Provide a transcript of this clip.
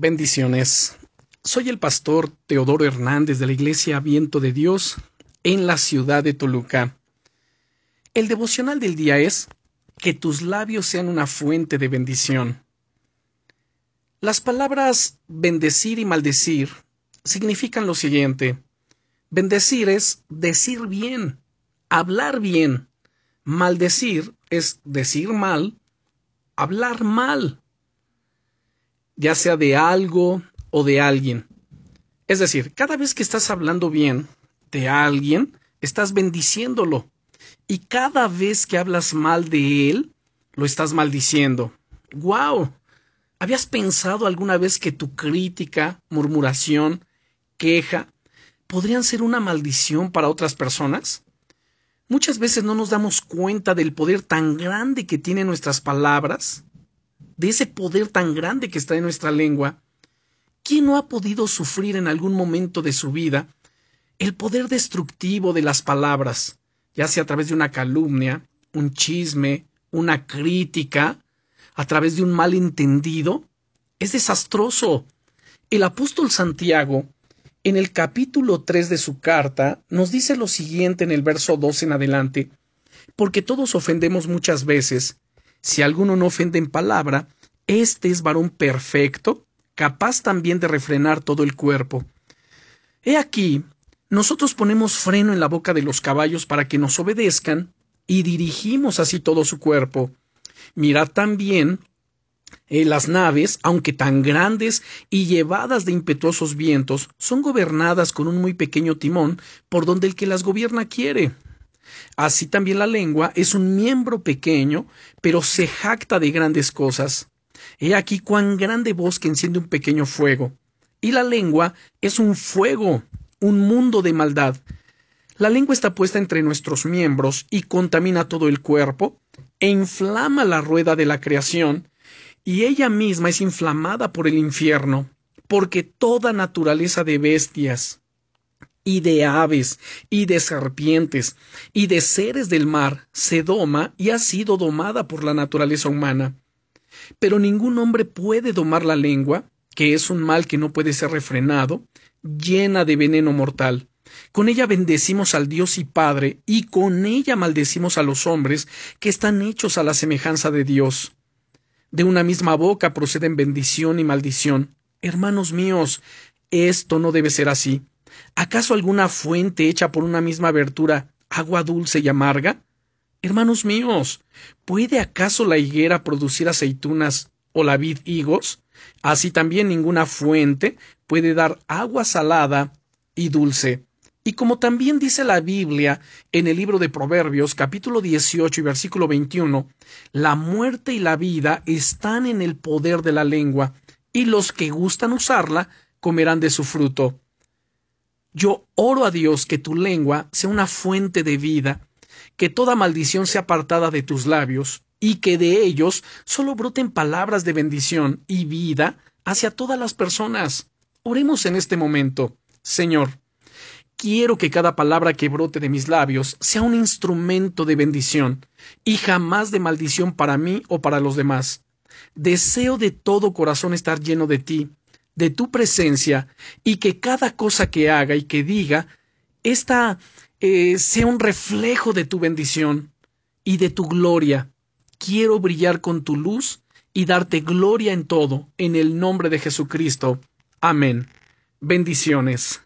Bendiciones. Soy el pastor Teodoro Hernández de la Iglesia Viento de Dios en la ciudad de Toluca. El devocional del día es que tus labios sean una fuente de bendición. Las palabras bendecir y maldecir significan lo siguiente. Bendecir es decir bien, hablar bien. Maldecir es decir mal, hablar mal, ya sea de algo o de alguien. Es decir, cada vez que estás hablando bien de alguien, estás bendiciéndolo. Y cada vez que hablas mal de él, lo estás maldiciendo. ¡Guau! ¿Habías pensado alguna vez que tu crítica, murmuración, queja, podrían ser una maldición para otras personas? Muchas veces no nos damos cuenta del poder tan grande que tienen nuestras palabras, de ese poder tan grande que está en nuestra lengua. ¿Quién no ha podido sufrir en algún momento de su vida el poder destructivo de las palabras, ya sea a través de una calumnia, un chisme, una crítica, a través de un malentendido? Es desastroso. El apóstol Santiago, en el capítulo 3 de su carta, nos dice lo siguiente en el verso 2 en adelante, porque todos ofendemos muchas veces. Si alguno no ofende en palabra, este es varón perfecto, capaz también de refrenar todo el cuerpo. He aquí nosotros ponemos freno en la boca de los caballos para que nos obedezcan y dirigimos así todo su cuerpo. Mirad también eh, las naves, aunque tan grandes y llevadas de impetuosos vientos, son gobernadas con un muy pequeño timón por donde el que las gobierna quiere. Así también la lengua es un miembro pequeño, pero se jacta de grandes cosas. He aquí cuán grande bosque enciende un pequeño fuego. Y la lengua es un fuego un mundo de maldad. La lengua está puesta entre nuestros miembros y contamina todo el cuerpo, e inflama la rueda de la creación, y ella misma es inflamada por el infierno, porque toda naturaleza de bestias, y de aves, y de serpientes, y de seres del mar, se doma y ha sido domada por la naturaleza humana. Pero ningún hombre puede domar la lengua, que es un mal que no puede ser refrenado, llena de veneno mortal. Con ella bendecimos al Dios y Padre, y con ella maldecimos a los hombres que están hechos a la semejanza de Dios. De una misma boca proceden bendición y maldición. Hermanos míos, esto no debe ser así. ¿Acaso alguna fuente hecha por una misma abertura, agua dulce y amarga? Hermanos míos, ¿puede acaso la higuera producir aceitunas o la vid higos? Así también ninguna fuente puede dar agua salada y dulce. Y como también dice la Biblia en el libro de Proverbios capítulo 18 y versículo 21, la muerte y la vida están en el poder de la lengua, y los que gustan usarla comerán de su fruto. Yo oro a Dios que tu lengua sea una fuente de vida, que toda maldición sea apartada de tus labios, y que de ellos solo broten palabras de bendición y vida hacia todas las personas. Oremos en este momento. Señor, quiero que cada palabra que brote de mis labios sea un instrumento de bendición y jamás de maldición para mí o para los demás. Deseo de todo corazón estar lleno de ti, de tu presencia, y que cada cosa que haga y que diga, esta eh, sea un reflejo de tu bendición y de tu gloria quiero brillar con tu luz y darte gloria en todo, en el nombre de Jesucristo. Amén. Bendiciones.